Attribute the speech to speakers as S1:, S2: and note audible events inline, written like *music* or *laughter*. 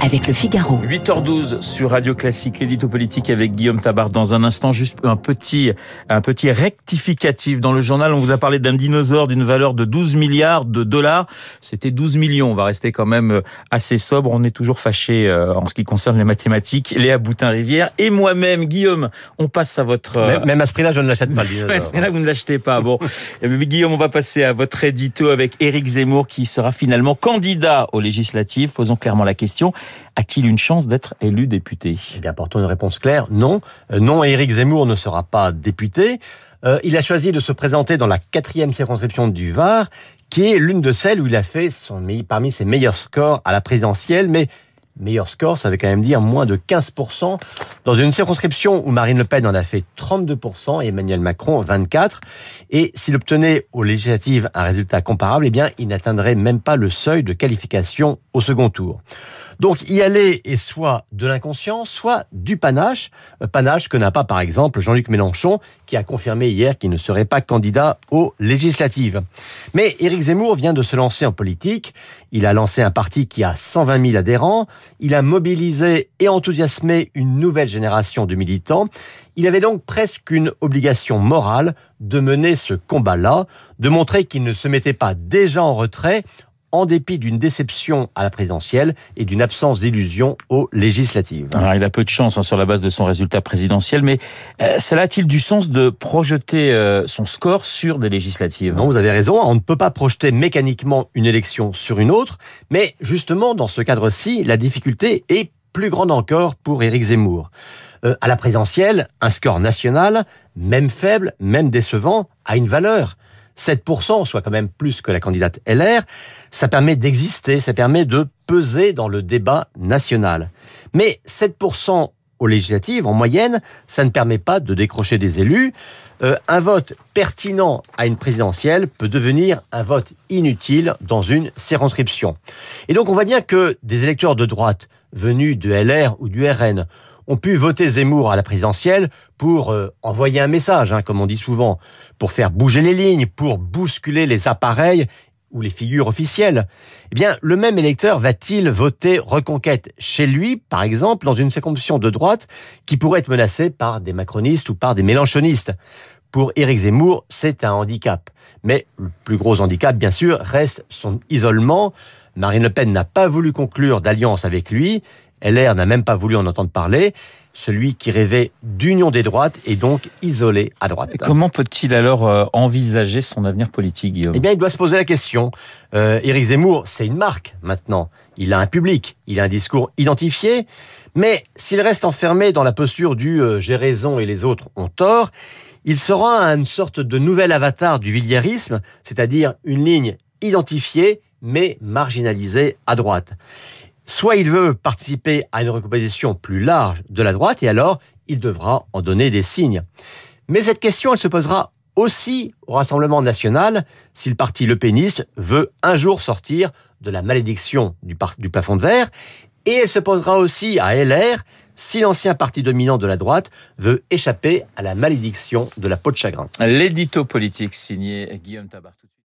S1: avec le Figaro.
S2: 8h12 sur Radio Classique, l'édito politique avec Guillaume Tabar. Dans un instant, juste un petit, un petit rectificatif. Dans le journal, on vous a parlé d'un dinosaure d'une valeur de 12 milliards de dollars. C'était 12 millions. On va rester quand même euh, assez sobre. On est toujours fâché euh, en ce qui concerne les mathématiques. Léa Boutin-Rivière et moi-même, Guillaume, on passe à votre...
S3: Même, même à ce prix-là, je ne l'achète pas, *laughs* dinosaure.
S2: à ce prix-là, vous ne l'achetez pas. Bon. *laughs* Guillaume, on va passer à votre édito avec Éric Zemmour qui sera finalement candidat aux législatives. Posons clairement la question a-t-il une chance d'être élu député?
S3: Eh bien, une réponse claire. Non. Euh, non, Éric Zemmour ne sera pas député. Euh, il a choisi de se présenter dans la quatrième circonscription du Var, qui est l'une de celles où il a fait parmi ses meilleurs scores à la présidentielle, mais meilleur score, ça veut quand même dire moins de 15%, dans une circonscription où Marine Le Pen en a fait 32% et Emmanuel Macron 24%. Et s'il obtenait aux législatives un résultat comparable, eh bien, il n'atteindrait même pas le seuil de qualification au second tour. Donc y aller est soit de l'inconscient, soit du panache, euh, panache que n'a pas par exemple Jean-Luc Mélenchon, qui a confirmé hier qu'il ne serait pas candidat aux législatives. Mais Éric Zemmour vient de se lancer en politique, il a lancé un parti qui a 120 000 adhérents, il a mobilisé et enthousiasmé une nouvelle génération de militants, il avait donc presque une obligation morale de mener ce combat-là, de montrer qu'il ne se mettait pas déjà en retrait en dépit d'une déception à la présidentielle et d'une absence d'illusion aux législatives.
S2: Alors, il a peu de chance hein, sur la base de son résultat présidentiel, mais euh, cela a-t-il du sens de projeter euh, son score sur des législatives?
S3: Non, vous avez raison, on ne peut pas projeter mécaniquement une élection sur une autre, mais justement dans ce cadre-ci, la difficulté est plus grande encore pour Éric Zemmour. Euh, à la présidentielle, un score national, même faible, même décevant, a une valeur. 7%, soit quand même plus que la candidate LR, ça permet d'exister, ça permet de peser dans le débat national. Mais 7% aux législatives, en moyenne, ça ne permet pas de décrocher des élus. Euh, un vote pertinent à une présidentielle peut devenir un vote inutile dans une circonscription. Et donc on voit bien que des électeurs de droite venus de LR ou du RN ont pu voter Zemmour à la présidentielle pour euh, envoyer un message, hein, comme on dit souvent, pour faire bouger les lignes, pour bousculer les appareils ou les figures officielles. Eh bien, le même électeur va-t-il voter Reconquête chez lui, par exemple, dans une circonscription de droite qui pourrait être menacée par des macronistes ou par des mélanchonistes? Pour Éric Zemmour, c'est un handicap. Mais le plus gros handicap, bien sûr, reste son isolement. Marine Le Pen n'a pas voulu conclure d'alliance avec lui LR n'a même pas voulu en entendre parler. Celui qui rêvait d'union des droites est donc isolé à droite.
S2: Comment peut-il alors euh, envisager son avenir politique, Guillaume?
S3: Eh bien, il doit se poser la question. Euh, Éric Zemmour, c'est une marque maintenant. Il a un public, il a un discours identifié. Mais s'il reste enfermé dans la posture du euh, j'ai raison et les autres ont tort, il sera une sorte de nouvel avatar du villiérisme, c'est-à-dire une ligne identifiée mais marginalisée à droite. Soit il veut participer à une recomposition plus large de la droite et alors il devra en donner des signes. Mais cette question, elle se posera aussi au Rassemblement national si le parti Le Péniste veut un jour sortir de la malédiction du, du plafond de verre et elle se posera aussi à LR si l'ancien parti dominant de la droite veut échapper à la malédiction de la peau de chagrin.
S2: L'édito politique signé Guillaume Tabar.